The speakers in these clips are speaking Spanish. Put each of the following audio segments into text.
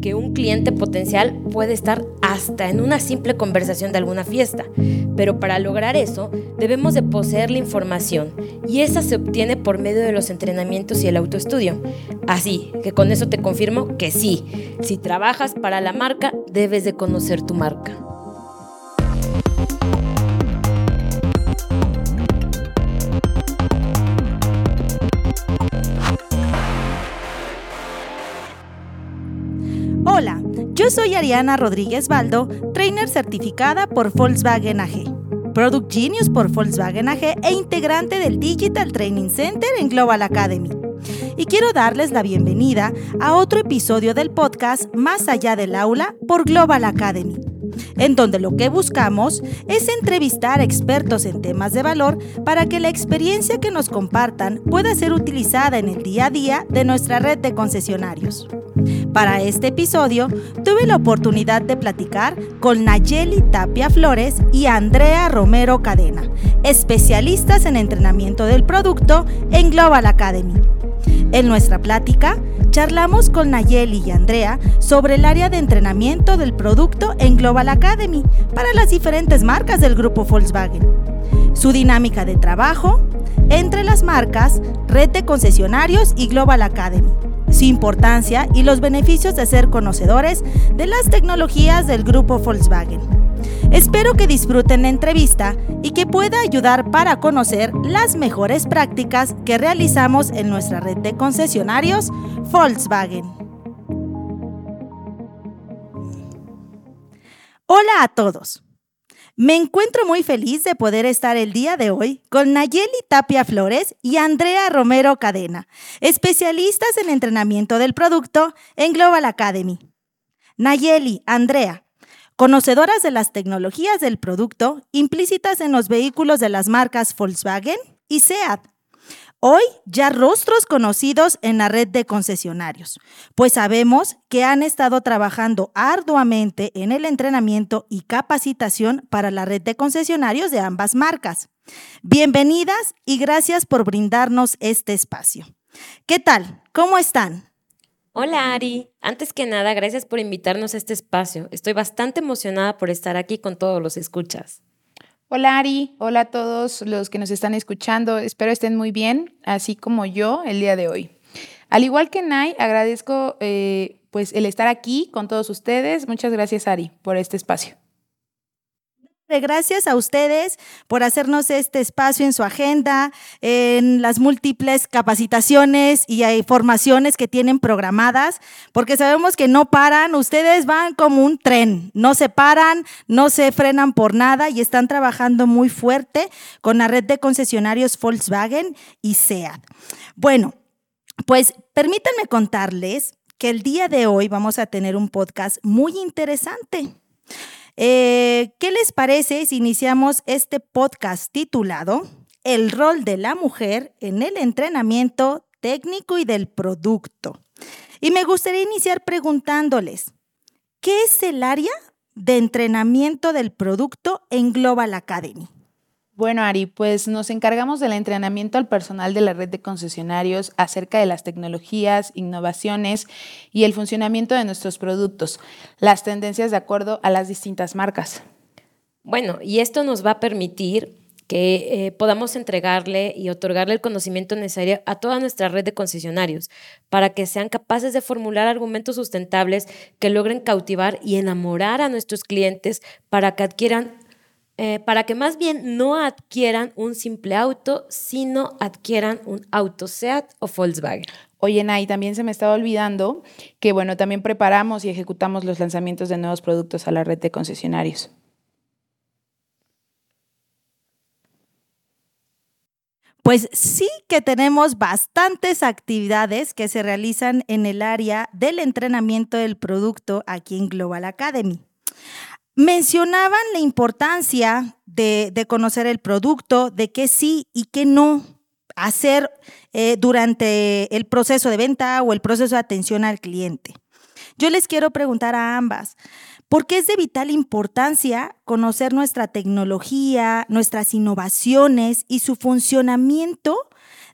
que un cliente potencial puede estar hasta en una simple conversación de alguna fiesta, pero para lograr eso debemos de poseer la información y esa se obtiene por medio de los entrenamientos y el autoestudio. Así que con eso te confirmo que sí, si trabajas para la marca debes de conocer tu marca. Yo soy Ariana Rodríguez Baldo, trainer certificada por Volkswagen AG, Product Genius por Volkswagen AG e integrante del Digital Training Center en Global Academy. Y quiero darles la bienvenida a otro episodio del podcast Más allá del aula por Global Academy en donde lo que buscamos es entrevistar expertos en temas de valor para que la experiencia que nos compartan pueda ser utilizada en el día a día de nuestra red de concesionarios. Para este episodio tuve la oportunidad de platicar con Nayeli Tapia Flores y Andrea Romero Cadena, especialistas en entrenamiento del producto en Global Academy. En nuestra plática, charlamos con Nayeli y Andrea sobre el área de entrenamiento del producto en Global Academy para las diferentes marcas del grupo Volkswagen, su dinámica de trabajo entre las marcas, red de concesionarios y Global Academy, su importancia y los beneficios de ser conocedores de las tecnologías del grupo Volkswagen. Espero que disfruten la entrevista y que pueda ayudar para conocer las mejores prácticas que realizamos en nuestra red de concesionarios Volkswagen. Hola a todos. Me encuentro muy feliz de poder estar el día de hoy con Nayeli Tapia Flores y Andrea Romero Cadena, especialistas en entrenamiento del producto en Global Academy. Nayeli, Andrea, conocedoras de las tecnologías del producto implícitas en los vehículos de las marcas Volkswagen y SEAT. Hoy ya rostros conocidos en la red de concesionarios, pues sabemos que han estado trabajando arduamente en el entrenamiento y capacitación para la red de concesionarios de ambas marcas. Bienvenidas y gracias por brindarnos este espacio. ¿Qué tal? ¿Cómo están? Hola Ari, antes que nada, gracias por invitarnos a este espacio. Estoy bastante emocionada por estar aquí con todos los escuchas. Hola Ari, hola a todos los que nos están escuchando. Espero estén muy bien, así como yo el día de hoy. Al igual que Nay, agradezco eh, pues el estar aquí con todos ustedes. Muchas gracias Ari por este espacio. Gracias a ustedes por hacernos este espacio en su agenda, en las múltiples capacitaciones y formaciones que tienen programadas, porque sabemos que no paran, ustedes van como un tren, no se paran, no se frenan por nada y están trabajando muy fuerte con la red de concesionarios Volkswagen y SEAT. Bueno, pues permítanme contarles que el día de hoy vamos a tener un podcast muy interesante. Eh, ¿Qué les parece si iniciamos este podcast titulado El rol de la mujer en el entrenamiento técnico y del producto? Y me gustaría iniciar preguntándoles, ¿qué es el área de entrenamiento del producto en Global Academy? Bueno, Ari, pues nos encargamos del entrenamiento al personal de la red de concesionarios acerca de las tecnologías, innovaciones y el funcionamiento de nuestros productos, las tendencias de acuerdo a las distintas marcas. Bueno, y esto nos va a permitir que eh, podamos entregarle y otorgarle el conocimiento necesario a toda nuestra red de concesionarios para que sean capaces de formular argumentos sustentables que logren cautivar y enamorar a nuestros clientes para que adquieran eh, para que más bien no adquieran un simple auto, sino adquieran un auto SEAT o Volkswagen. Oye, Nay, también se me estaba olvidando que, bueno, también preparamos y ejecutamos los lanzamientos de nuevos productos a la red de concesionarios. Pues sí que tenemos bastantes actividades que se realizan en el área del entrenamiento del producto aquí en Global Academy mencionaban la importancia de, conocer el producto, de qué sí y qué no hacer eh, durante el proceso de venta o el proceso de atención al cliente. Yo les quiero preguntar a ambas, ¿por qué es de vital importancia conocer nuestra tecnología, nuestras innovaciones y su funcionamiento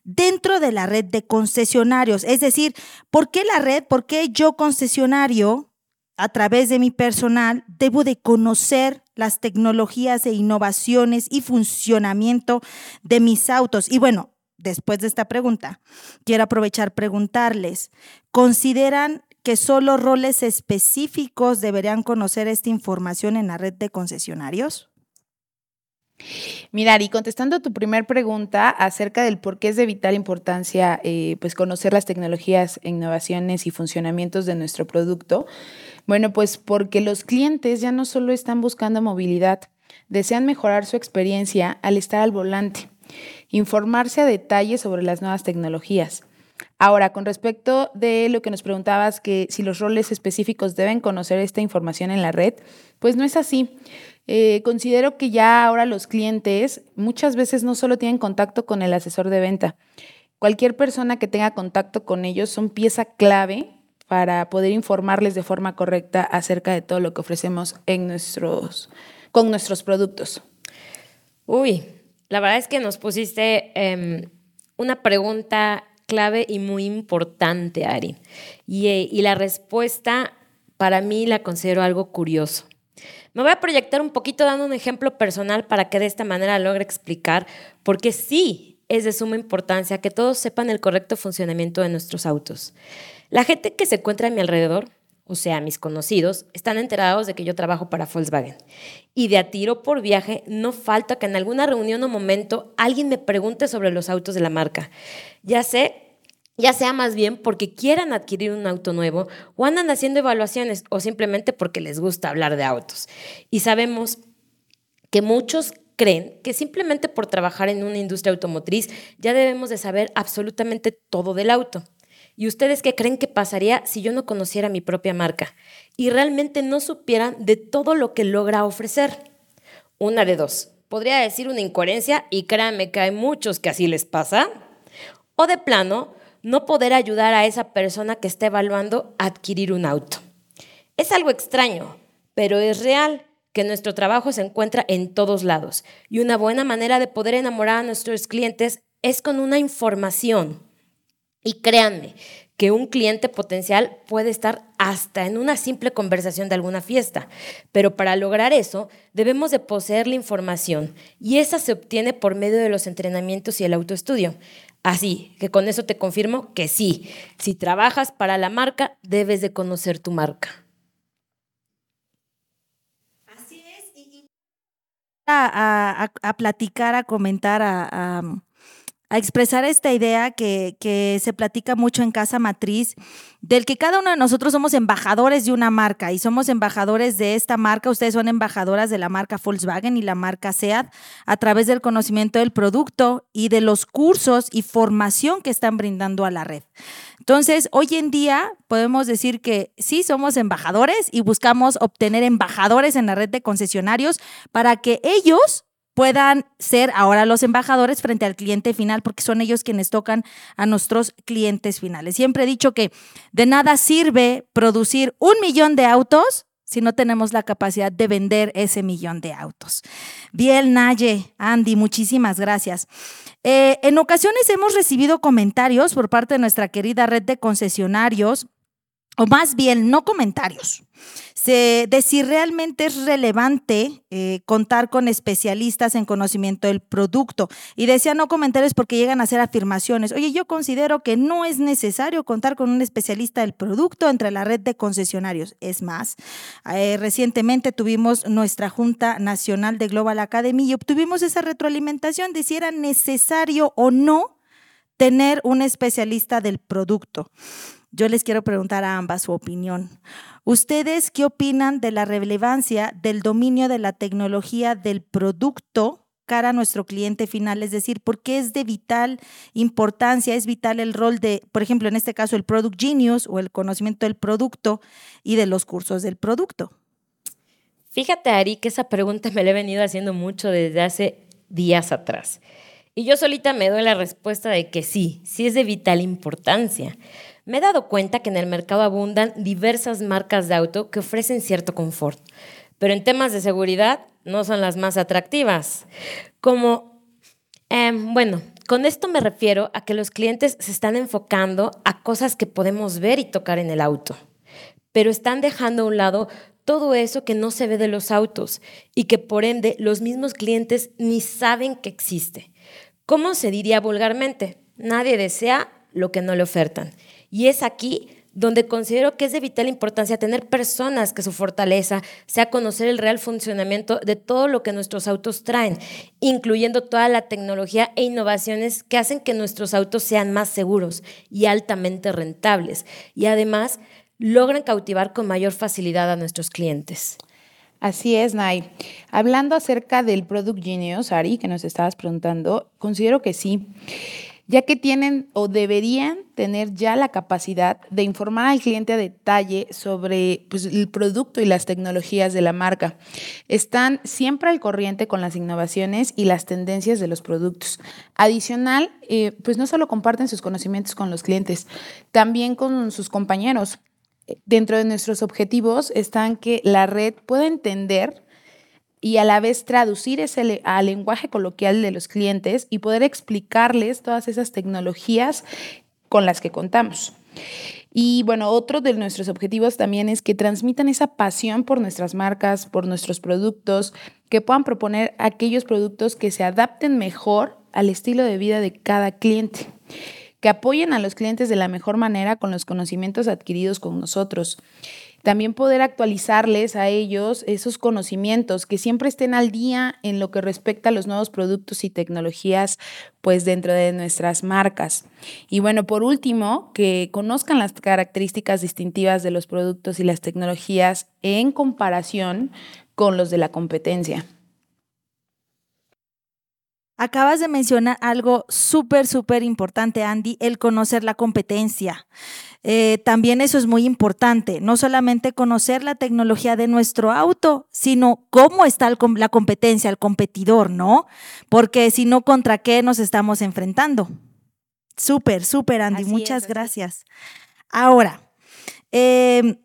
dentro de la red de concesionarios? Es decir, ¿por qué la red, por qué yo concesionario a través de mi personal, debo de conocer las tecnologías e innovaciones y funcionamiento de mis autos. Y bueno, después de esta pregunta, quiero aprovechar preguntarles, ¿consideran que solo roles específicos deberían conocer esta información en la red de concesionarios? Mirar, y contestando a tu primera pregunta acerca del por qué es de vital importancia eh, pues conocer las tecnologías, innovaciones y funcionamientos de nuestro producto, bueno, pues porque los clientes ya no solo están buscando movilidad, desean mejorar su experiencia al estar al volante, informarse a detalle sobre las nuevas tecnologías. Ahora, con respecto de lo que nos preguntabas, que si los roles específicos deben conocer esta información en la red, pues no es así. Eh, considero que ya ahora los clientes muchas veces no solo tienen contacto con el asesor de venta, cualquier persona que tenga contacto con ellos son pieza clave para poder informarles de forma correcta acerca de todo lo que ofrecemos en nuestros, con nuestros productos. Uy, la verdad es que nos pusiste em, una pregunta clave y muy importante, Ari. Y, y la respuesta para mí la considero algo curioso. Me voy a proyectar un poquito dando un ejemplo personal para que de esta manera logre explicar por qué sí es de suma importancia que todos sepan el correcto funcionamiento de nuestros autos. La gente que se encuentra a mi alrededor, o sea, mis conocidos, están enterados de que yo trabajo para Volkswagen. Y de a tiro por viaje, no falta que en alguna reunión o momento alguien me pregunte sobre los autos de la marca. Ya sé ya sea más bien porque quieran adquirir un auto nuevo o andan haciendo evaluaciones o simplemente porque les gusta hablar de autos. Y sabemos que muchos creen que simplemente por trabajar en una industria automotriz ya debemos de saber absolutamente todo del auto. ¿Y ustedes qué creen que pasaría si yo no conociera mi propia marca y realmente no supieran de todo lo que logra ofrecer? Una de dos. Podría decir una incoherencia y créanme que hay muchos que así les pasa. O de plano, no poder ayudar a esa persona que está evaluando adquirir un auto. Es algo extraño, pero es real que nuestro trabajo se encuentra en todos lados y una buena manera de poder enamorar a nuestros clientes es con una información. Y créanme que un cliente potencial puede estar hasta en una simple conversación de alguna fiesta, pero para lograr eso debemos de poseer la información y esa se obtiene por medio de los entrenamientos y el autoestudio. Así que con eso te confirmo que sí, si trabajas para la marca, debes de conocer tu marca. Así es. Y, a, platicar, a comentar, a, a expresar esta idea que, se platica mucho en Casa Matriz, del que cada uno de nosotros somos embajadores de una marca y somos embajadores de esta marca. Ustedes son embajadoras de la marca Volkswagen y la marca SEAT a través del conocimiento del producto y de los cursos y formación que están brindando a la red. Entonces, hoy en día podemos decir que sí somos embajadores y buscamos obtener embajadores en la red de concesionarios para que ellos puedan ser ahora los embajadores frente al cliente final, porque son ellos quienes tocan a nuestros clientes finales. Siempre he dicho que de nada sirve producir un millón de autos si no tenemos la capacidad de vender ese millón de autos. Bien, Naye, Andy, muchísimas gracias. Eh, en ocasiones hemos recibido comentarios por parte de nuestra querida red de concesionarios, o más bien no comentarios, de si realmente es relevante eh, contar con especialistas en conocimiento del producto. Y decía no comentarios porque llegan a hacer afirmaciones. Oye, yo considero que no es necesario contar con un especialista del producto entre la red de concesionarios. Es más, eh, recientemente tuvimos nuestra Junta Nacional de Global Academy y obtuvimos esa retroalimentación de si era necesario o no tener un especialista del producto. Yo les quiero preguntar a ambas su opinión. ¿Ustedes qué opinan de la relevancia del dominio de la tecnología del producto cara a nuestro cliente final? Es decir, ¿por qué es de vital importancia, es vital el rol de, por ejemplo, en este caso, el Product Genius o el conocimiento del producto y de los cursos del producto? Fíjate, Ari, que esa pregunta me la he venido haciendo mucho desde hace días atrás. Y yo solita me doy la respuesta de que sí, sí es de vital importancia. Me he dado cuenta que en el mercado abundan diversas marcas de auto que ofrecen cierto confort, pero en temas de seguridad no son las más atractivas. Como, em, bueno, con esto me refiero a que los clientes se están enfocando a cosas que podemos ver y tocar en el auto. pero están dejando a un lado todo eso que no se ve de los autos y que por ende los mismos clientes ni saben que existe. ¿Cómo se diría vulgarmente? Nadie desea lo que no le ofertan. Y es aquí donde considero que es de vital importancia tener personas que su fortaleza sea conocer el real funcionamiento de todo lo que nuestros autos traen, incluyendo toda la tecnología e innovaciones que hacen que nuestros autos sean más seguros y altamente rentables. Y además logran cautivar con mayor facilidad a nuestros clientes. Así es, Nay. Hablando acerca del Product Genius, Ari, que nos estabas preguntando, considero que sí ya que tienen o deberían tener ya la capacidad de informar al cliente a detalle sobre pues, el producto y las tecnologías de la marca. Están siempre al corriente con las innovaciones y las tendencias de los productos. Adicional, eh, pues no solo comparten sus conocimientos con los clientes, también con sus compañeros. Dentro de nuestros objetivos están que la red pueda entender y a la vez traducir ese al lenguaje coloquial de los clientes y poder explicarles todas esas tecnologías con las que contamos. Y bueno, otro de nuestros objetivos también es que transmitan esa pasión por nuestras marcas, por nuestros productos, que puedan proponer aquellos productos que se adapten mejor al estilo de vida de cada cliente, que apoyen a los clientes de la mejor manera con los conocimientos adquiridos con nosotros también poder actualizarles a ellos esos conocimientos, que siempre estén al día en lo que respecta a los nuevos productos y tecnologías, pues dentro de nuestras marcas. Y bueno, por último, que conozcan las características distintivas de los productos y las tecnologías en comparación con los de la competencia. Acabas de mencionar algo súper, súper importante, Andy, el conocer la competencia. Eh, también eso es muy importante, no solamente conocer la tecnología de nuestro auto, sino cómo está la competencia, el competidor, ¿no? Porque si no, ¿contra qué nos estamos enfrentando? Súper, súper, Andy, muchas gracias. Ahora, eh,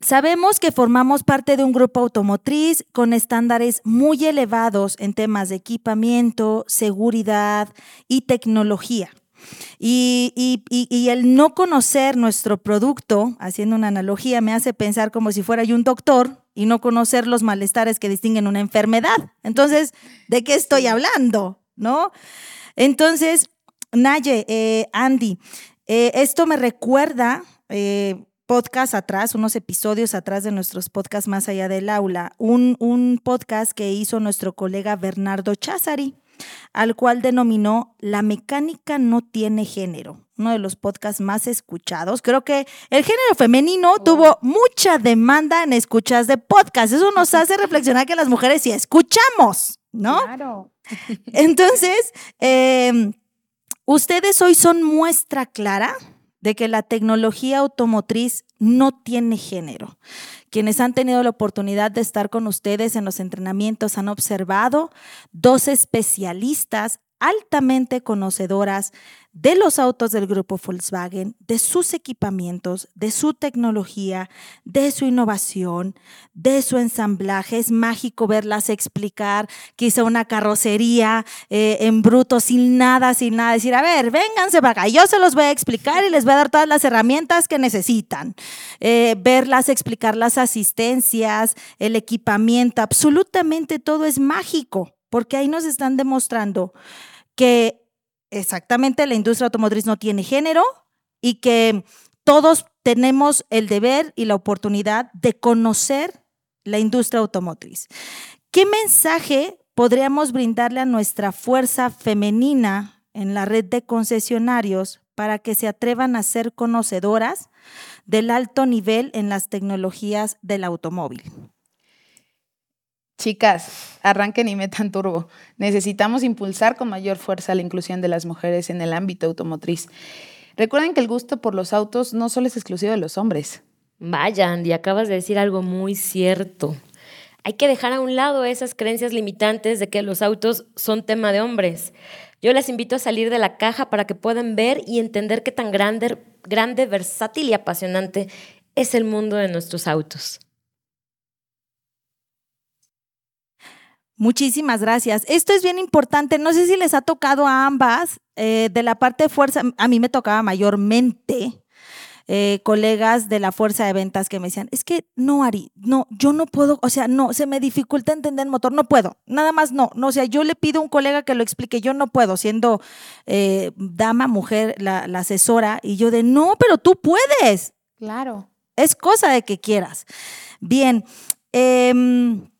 Sabemos que formamos parte de un grupo automotriz con estándares muy elevados en temas de equipamiento, seguridad y tecnología. Y, el no conocer nuestro producto, haciendo una analogía, me hace pensar como si fuera yo un doctor y no conocer los malestares que distinguen una enfermedad. Entonces, ¿de qué estoy hablando? ¿No? Entonces, Naye, eh, Andy, eh, esto me recuerda eh, podcast atrás, unos episodios atrás de nuestros podcasts más allá del aula, un, un podcast que hizo nuestro colega Bernardo Chazari, al cual denominó La mecánica no tiene género, uno de los podcasts más escuchados. Creo que el género femenino oh. tuvo mucha demanda en escuchas de podcast. Eso nos hace reflexionar que las mujeres sí escuchamos, ¿no? Claro. Entonces, em, ustedes hoy son muestra clara de que la tecnología automotriz no tiene género. Quienes han tenido la oportunidad de estar con ustedes en los entrenamientos han observado dos especialistas altamente conocedoras de los autos del grupo Volkswagen, de sus equipamientos, de su tecnología, de su innovación, de su ensamblaje. Es mágico verlas explicar quizá una carrocería eh, en bruto, sin nada, sin nada. Decir, a ver, vénganse para acá, yo se los voy a explicar y les voy a dar todas las herramientas que necesitan. Eh, verlas explicar las asistencias, el equipamiento, absolutamente todo es mágico, porque ahí nos están demostrando que exactamente la industria automotriz no tiene género y que todos tenemos el deber y la oportunidad de conocer la industria automotriz. ¿Qué mensaje podríamos brindarle a nuestra fuerza femenina en la red de concesionarios para que se atrevan a ser conocedoras del alto nivel en las tecnologías del automóvil? Chicas, arranquen y metan turbo. Necesitamos impulsar con mayor fuerza la inclusión de las mujeres en el ámbito automotriz. Recuerden que el gusto por los autos no solo es exclusivo de los hombres. Vaya, Andy, acabas de decir algo muy cierto. Hay que dejar a un lado esas creencias limitantes de que los autos son tema de hombres. Yo les invito a salir de la caja para que puedan ver y entender qué tan grande, grande, versátil y apasionante es el mundo de nuestros autos. Muchísimas gracias. Esto es bien importante. No sé si les ha tocado a ambas. Eh, de la parte de fuerza, a mí me tocaba mayormente. eh, colegas de la fuerza de ventas que me decían, es que no, Ari, no, yo no puedo, o sea, no, se me dificulta entender el motor, no puedo, nada más no, no, o sea, yo le pido a un colega que lo explique, yo no puedo, siendo eh, dama, mujer, la, asesora, y yo de, no, pero tú puedes. Claro. Es cosa de que quieras. Bien, em,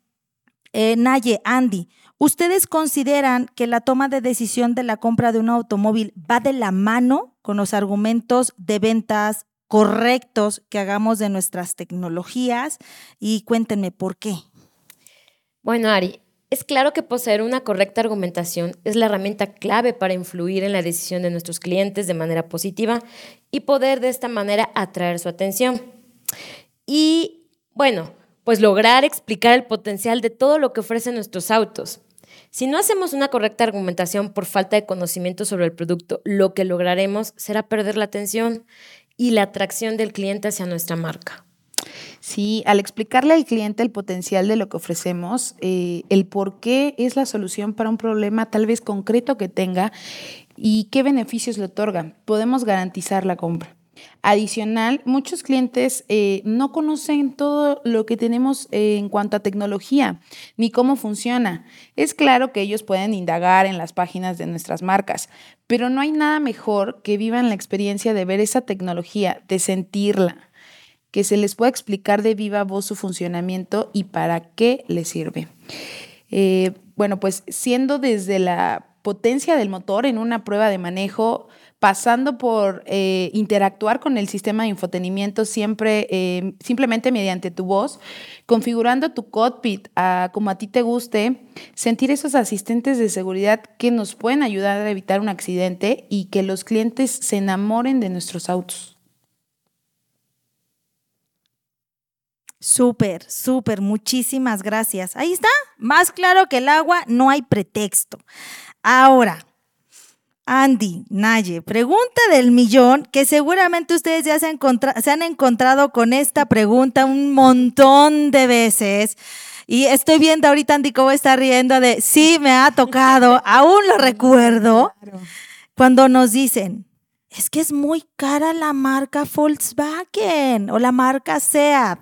eh, Naye, Andy, ¿Ustedes consideran que la toma de decisión de la compra de un automóvil va de la mano con los argumentos de ventas correctos que hagamos de nuestras tecnologías? Y cuéntenme por qué. Bueno, Ari, es claro que poseer una correcta argumentación es la herramienta clave para influir en la decisión de nuestros clientes de manera positiva y poder de esta manera atraer su atención. Y bueno, pues lograr explicar el potencial de todo lo que ofrecen nuestros autos. Si no hacemos una correcta argumentación por falta de conocimiento sobre el producto, lo que lograremos será perder la atención y la atracción del cliente hacia nuestra marca. Sí, al explicarle al cliente el potencial de lo que ofrecemos, eh, el por qué es la solución para un problema tal vez concreto que tenga y qué beneficios le otorga, podemos garantizar la compra. Adicional, muchos clientes eh, no conocen todo lo que tenemos eh, en cuanto a tecnología ni cómo funciona. Es claro que ellos pueden indagar en las páginas de nuestras marcas, pero no hay nada mejor que vivan la experiencia de ver esa tecnología, de sentirla, que se les pueda explicar de viva voz su funcionamiento y para qué les sirve. Eh, bueno, pues siendo desde la potencia del motor en una prueba de manejo, pasando por eh, interactuar con el sistema de infotenimiento siempre, eh, simplemente mediante tu voz, configurando tu cockpit a, como a ti te guste, sentir esos asistentes de seguridad que nos pueden ayudar a evitar un accidente y que los clientes se enamoren de nuestros autos. Súper, súper, muchísimas gracias. Ahí está, más claro que el agua, no hay pretexto. Ahora, Andy, Naye, pregunta del millón, que seguramente ustedes ya se, han encontrado con esta pregunta un montón de veces. Y estoy viendo ahorita Andy cómo está riendo de, sí, me ha tocado, aún lo recuerdo, cuando nos dicen, es que es muy cara la marca Volkswagen o la marca SEAT.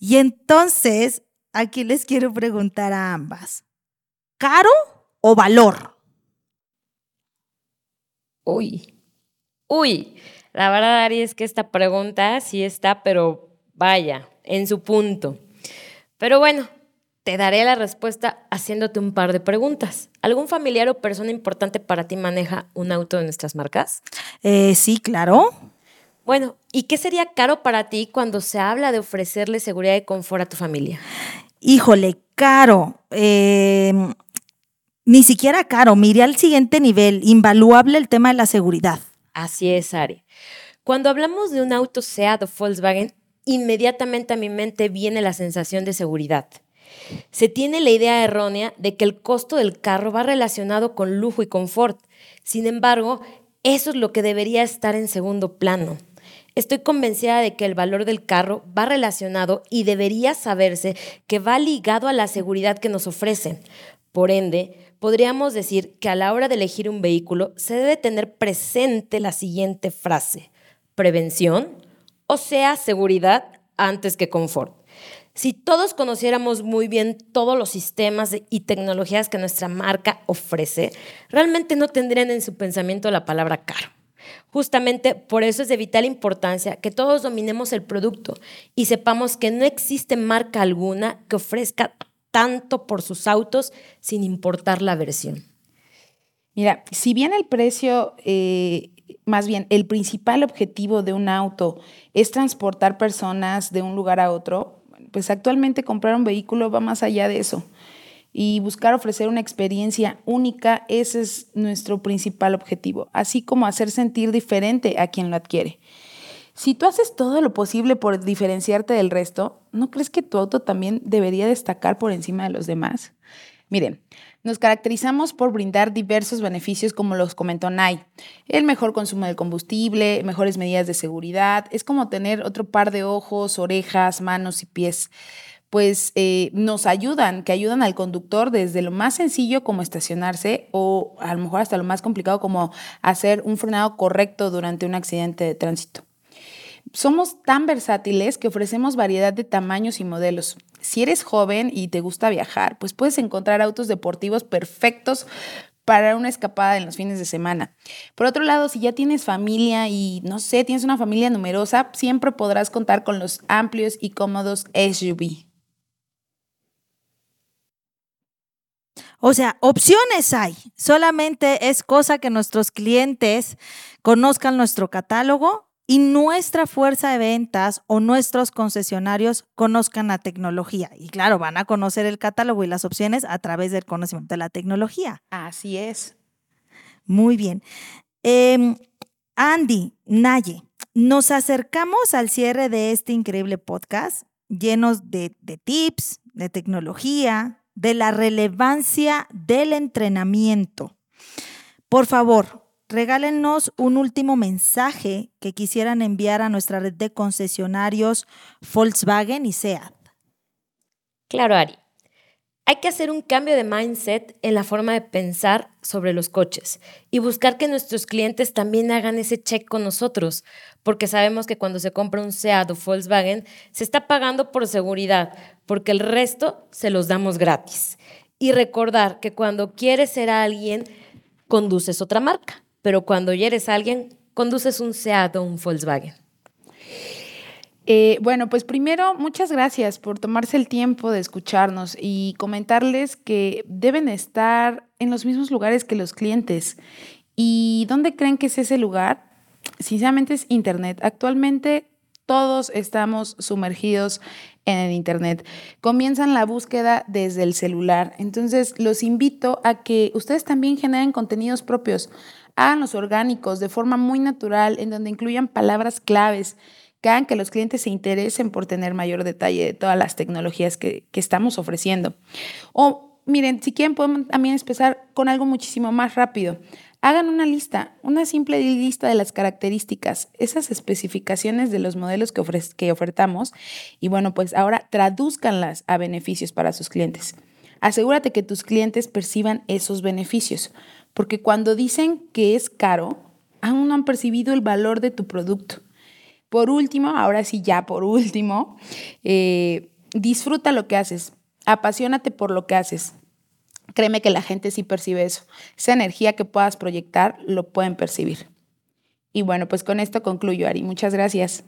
Y entonces, aquí les quiero preguntar a ambas, ¿caro o valor? Uy, uy, la verdad, Ari, es que esta pregunta sí está, pero vaya, en su punto. Pero bueno, te daré la respuesta haciéndote un par de preguntas. ¿Algún familiar o persona importante para ti maneja un auto de nuestras marcas? Eh, sí, claro. Bueno, ¿y qué sería caro para ti cuando se habla de ofrecerle seguridad y confort a tu familia? Híjole, caro. Eh, ni siquiera caro, miré al siguiente nivel, invaluable el tema de la seguridad. Así es, Ari. Cuando hablamos de un auto SEAT o Volkswagen, inmediatamente a mi mente viene la sensación de seguridad. Se tiene la idea errónea de que el costo del carro va relacionado con lujo y confort. Sin embargo, eso es lo que debería estar en segundo plano. Estoy convencida de que el valor del carro va relacionado y debería saberse que va ligado a la seguridad que nos ofrece. Por ende, podríamos decir que a la hora de elegir un vehículo se debe tener presente la siguiente frase, prevención, o sea, seguridad antes que confort. Si todos conociéramos muy bien todos los sistemas y tecnologías que nuestra marca ofrece, realmente no tendrían en su pensamiento la palabra caro. Justamente por eso es de vital importancia que todos dominemos el producto y sepamos que no existe marca alguna que ofrezca tanto por sus autos sin importar la versión? Mira, si bien el precio, eh, más bien el principal objetivo de un auto es transportar personas de un lugar a otro, pues actualmente comprar un vehículo va más allá de eso. Y buscar ofrecer una experiencia única, ese es nuestro principal objetivo, así como hacer sentir diferente a quien lo adquiere. Si tú haces todo lo posible por diferenciarte del resto, ¿no crees que tu auto también debería destacar por encima de los demás? Miren, nos caracterizamos por brindar diversos beneficios como los comentó Nay. El mejor consumo del combustible, mejores medidas de seguridad, es como tener otro par de ojos, orejas, manos y pies. Pues eh, nos ayudan, que ayudan al conductor desde lo más sencillo como estacionarse o a lo mejor hasta lo más complicado como hacer un frenado correcto durante un accidente de tránsito. Somos tan versátiles que ofrecemos variedad de tamaños y modelos. Si eres joven y te gusta viajar, pues puedes encontrar autos deportivos perfectos para una escapada en los fines de semana. Por otro lado, si ya tienes familia y no sé, tienes una familia numerosa, siempre podrás contar con los amplios y cómodos SUV. O sea, opciones hay. Solamente es cosa que nuestros clientes conozcan nuestro catálogo y nuestra fuerza de ventas o nuestros concesionarios conozcan la tecnología. Y claro, van a conocer el catálogo y las opciones a través del conocimiento de la tecnología. Así es. Muy bien. Em, Andy, Naye, nos acercamos al cierre de este increíble podcast llenos de, de tips, de tecnología, de la relevancia del entrenamiento. Por favor, regálenos un último mensaje que quisieran enviar a nuestra red de concesionarios Volkswagen y SEAT. Claro, Ari. Hay que hacer un cambio de mindset en la forma de pensar sobre los coches y buscar que nuestros clientes también hagan ese check con nosotros, porque sabemos que cuando se compra un SEAT o Volkswagen se está pagando por seguridad, porque el resto se los damos gratis. Y recordar que cuando quieres ser alguien, conduces otra marca pero cuando ya eres alguien, conduces un SEAT o un Volkswagen. Eh, bueno, pues primero, muchas gracias por tomarse el tiempo de escucharnos y comentarles que deben estar en los mismos lugares que los clientes. ¿Y dónde creen que es ese lugar? Sinceramente es Internet. Actualmente todos estamos sumergidos en el Internet. Comienzan la búsqueda desde el celular. Entonces, los invito a que ustedes también generen contenidos propios los orgánicos de forma muy natural, en donde incluyan palabras claves que hagan que los clientes se interesen por tener mayor detalle de todas las tecnologías que, que estamos ofreciendo. O miren, si quieren podemos también empezar con algo muchísimo más rápido. Hagan una lista, una simple lista de las características, esas especificaciones de los modelos que, que ofertamos y bueno, pues ahora traduzcanlas a beneficios para sus clientes. Asegúrate que tus clientes perciban esos beneficios porque cuando dicen que es caro, aún no han percibido el valor de tu producto. Por último, ahora sí ya por último, eh, disfruta lo que haces, apasionate por lo que haces. Créeme que la gente sí percibe eso. Esa energía que puedas proyectar lo pueden percibir. Y bueno, pues con esto concluyo, Ari. Muchas gracias.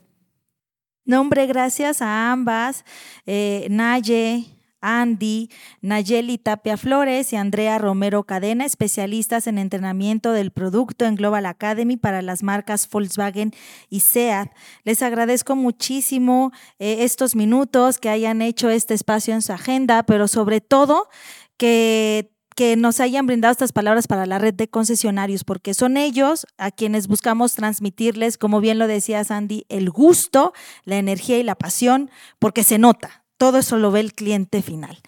Nombre, gracias a ambas, eh, Naye, Andy, Nayeli Tapia Flores y Andrea Romero Cadena, especialistas en entrenamiento del producto en Global Academy para las marcas Volkswagen y SEAT. Les agradezco muchísimo eh, estos minutos que hayan hecho este espacio en su agenda, pero sobre todo que que nos hayan brindado estas palabras para la red de concesionarios, porque son ellos a quienes buscamos transmitirles, como bien lo decía Sandy, el gusto, la energía y la pasión, porque se nota, todo eso lo ve el cliente final.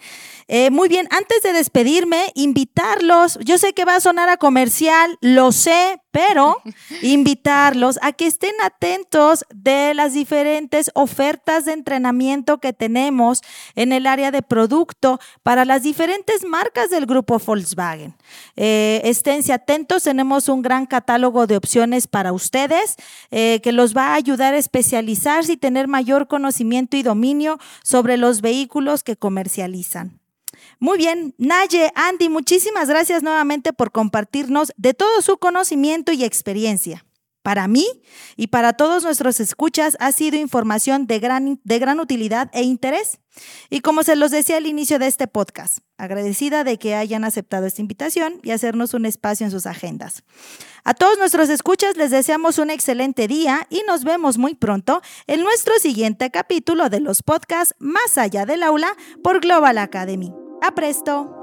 Eh, muy bien, antes de despedirme, invitarlos, yo sé que va a sonar a comercial, lo sé, pero invitarlos a que estén atentos de las diferentes ofertas de entrenamiento que tenemos en el área de producto para las diferentes marcas del grupo Volkswagen. Eh, esténse atentos, tenemos un gran catálogo de opciones para ustedes eh, que los va a ayudar a especializarse y tener mayor conocimiento y dominio sobre los vehículos que comercializan. Muy bien, Naye, Andy, muchísimas gracias nuevamente por compartirnos de todo su conocimiento y experiencia. Para mí y para todos nuestros escuchas ha sido información de gran, de gran utilidad e interés. Y como se los decía al inicio de este podcast, agradecida de que hayan aceptado esta invitación y hacernos un espacio en sus agendas. A todos nuestros escuchas les deseamos un excelente día y nos vemos muy pronto en nuestro siguiente capítulo de los podcasts Más allá del aula por Global Academy. ¡A presto!